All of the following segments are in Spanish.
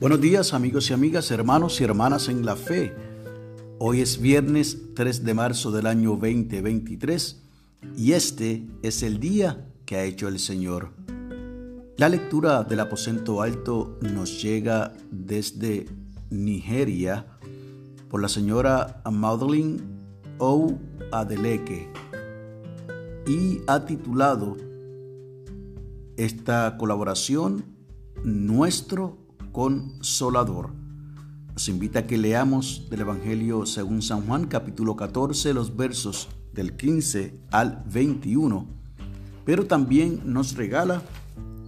Buenos días amigos y amigas, hermanos y hermanas en la fe. Hoy es viernes 3 de marzo del año 2023 y este es el día que ha hecho el Señor. La lectura del aposento alto nos llega desde Nigeria por la señora Madeline O. Adeleke y ha titulado esta colaboración Nuestro Consolador. Nos invita a que leamos del Evangelio según San Juan capítulo 14 los versos del 15 al 21, pero también nos regala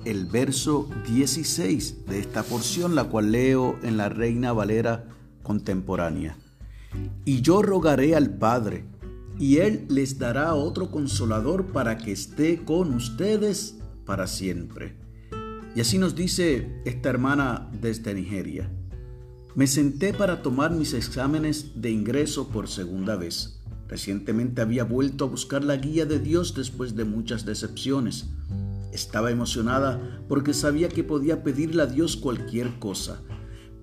el verso 16 de esta porción, la cual leo en la Reina Valera contemporánea. Y yo rogaré al Padre, y Él les dará otro consolador para que esté con ustedes para siempre. Y así nos dice esta hermana desde Nigeria. Me senté para tomar mis exámenes de ingreso por segunda vez. Recientemente había vuelto a buscar la guía de Dios después de muchas decepciones. Estaba emocionada porque sabía que podía pedirle a Dios cualquier cosa.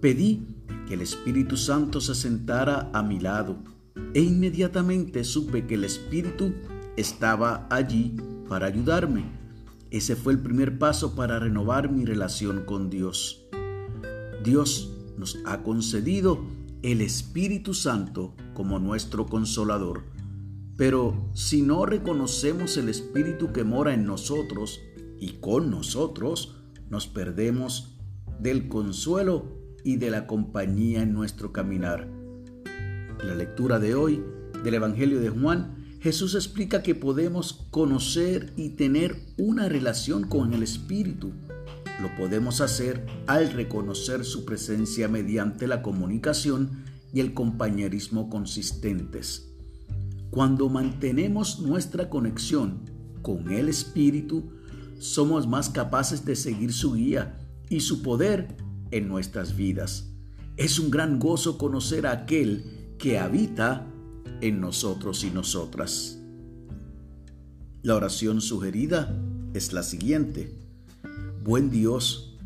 Pedí que el Espíritu Santo se sentara a mi lado e inmediatamente supe que el Espíritu estaba allí para ayudarme. Ese fue el primer paso para renovar mi relación con Dios. Dios nos ha concedido el Espíritu Santo como nuestro consolador. Pero si no reconocemos el Espíritu que mora en nosotros, y con nosotros nos perdemos del consuelo y de la compañía en nuestro caminar. La lectura de hoy del Evangelio de Juan, Jesús explica que podemos conocer y tener una relación con el Espíritu. Lo podemos hacer al reconocer su presencia mediante la comunicación y el compañerismo consistentes. Cuando mantenemos nuestra conexión con el Espíritu, somos más capaces de seguir su guía y su poder en nuestras vidas. Es un gran gozo conocer a aquel que habita en nosotros y nosotras. La oración sugerida es la siguiente. Buen Dios,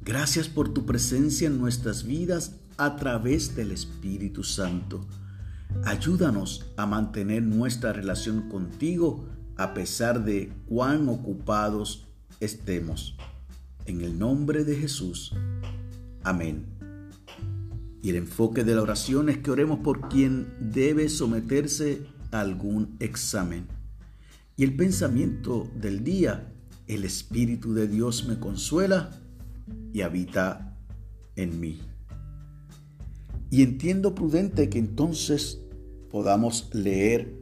gracias por tu presencia en nuestras vidas a través del Espíritu Santo. Ayúdanos a mantener nuestra relación contigo a pesar de cuán ocupados estemos. En el nombre de Jesús. Amén. Y el enfoque de la oración es que oremos por quien debe someterse a algún examen. Y el pensamiento del día, el Espíritu de Dios me consuela y habita en mí. Y entiendo prudente que entonces podamos leer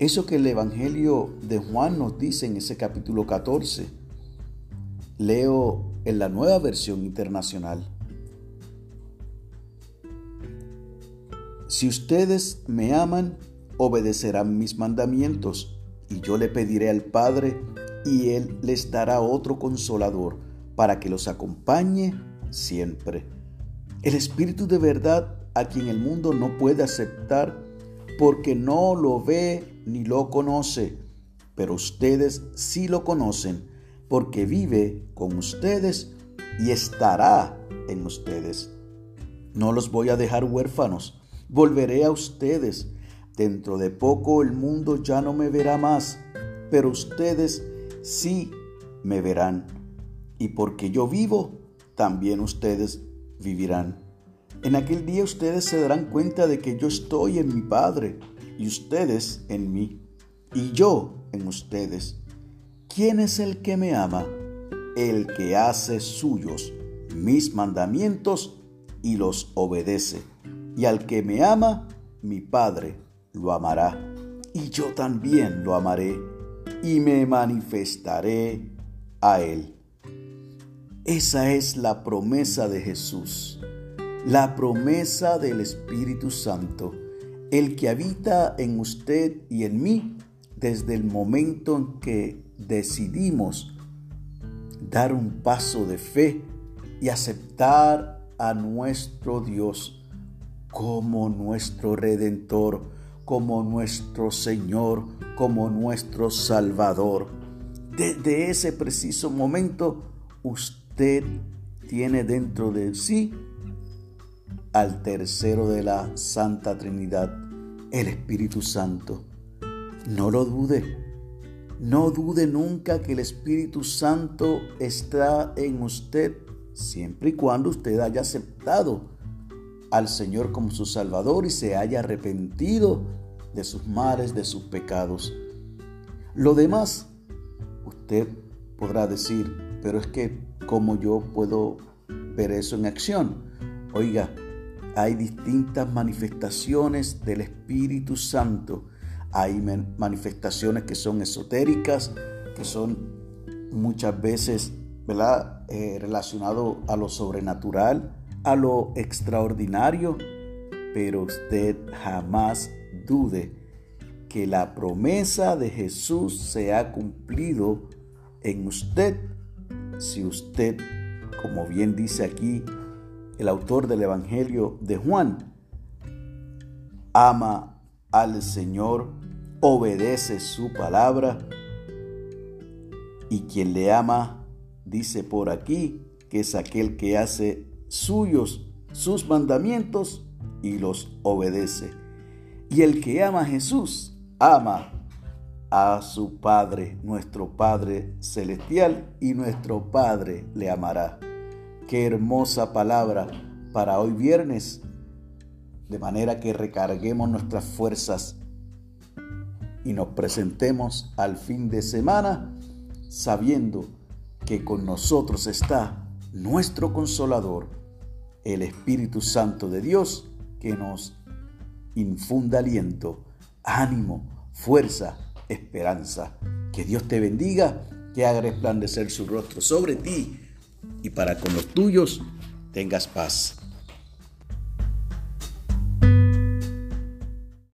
eso que el Evangelio de Juan nos dice en ese capítulo 14, leo en la nueva versión internacional. Si ustedes me aman, obedecerán mis mandamientos, y yo le pediré al Padre, y Él les dará otro consolador, para que los acompañe siempre. El Espíritu de verdad, a quien el mundo no puede aceptar, porque no lo ve ni lo conoce, pero ustedes sí lo conocen, porque vive con ustedes y estará en ustedes. No los voy a dejar huérfanos, volveré a ustedes. Dentro de poco el mundo ya no me verá más, pero ustedes sí me verán. Y porque yo vivo, también ustedes vivirán. En aquel día ustedes se darán cuenta de que yo estoy en mi Padre y ustedes en mí, y yo en ustedes. ¿Quién es el que me ama? El que hace suyos mis mandamientos y los obedece. Y al que me ama, mi Padre lo amará. Y yo también lo amaré y me manifestaré a él. Esa es la promesa de Jesús, la promesa del Espíritu Santo el que habita en usted y en mí desde el momento en que decidimos dar un paso de fe y aceptar a nuestro Dios como nuestro redentor, como nuestro Señor, como nuestro Salvador. Desde ese preciso momento usted tiene dentro de sí al tercero de la Santa Trinidad, el Espíritu Santo. No lo dude, no dude nunca que el Espíritu Santo está en usted siempre y cuando usted haya aceptado al Señor como su Salvador y se haya arrepentido de sus males, de sus pecados. Lo demás, usted podrá decir, pero es que ¿cómo yo puedo ver eso en acción? Oiga, hay distintas manifestaciones del Espíritu Santo. Hay manifestaciones que son esotéricas, que son muchas veces. Eh, relacionado a lo sobrenatural, a lo extraordinario, pero usted jamás dude que la promesa de Jesús se ha cumplido en usted. Si usted, como bien dice aquí el autor del Evangelio de Juan, ama al Señor, obedece su palabra y quien le ama, dice por aquí, que es aquel que hace suyos sus mandamientos y los obedece. Y el que ama a Jesús, ama a su Padre, nuestro Padre Celestial, y nuestro Padre le amará. Qué hermosa palabra para hoy viernes, de manera que recarguemos nuestras fuerzas y nos presentemos al fin de semana sabiendo que con nosotros está nuestro consolador el Espíritu Santo de Dios que nos infunda aliento, ánimo, fuerza, esperanza. Que Dios te bendiga, que haga resplandecer su rostro sobre ti y para con los tuyos tengas paz.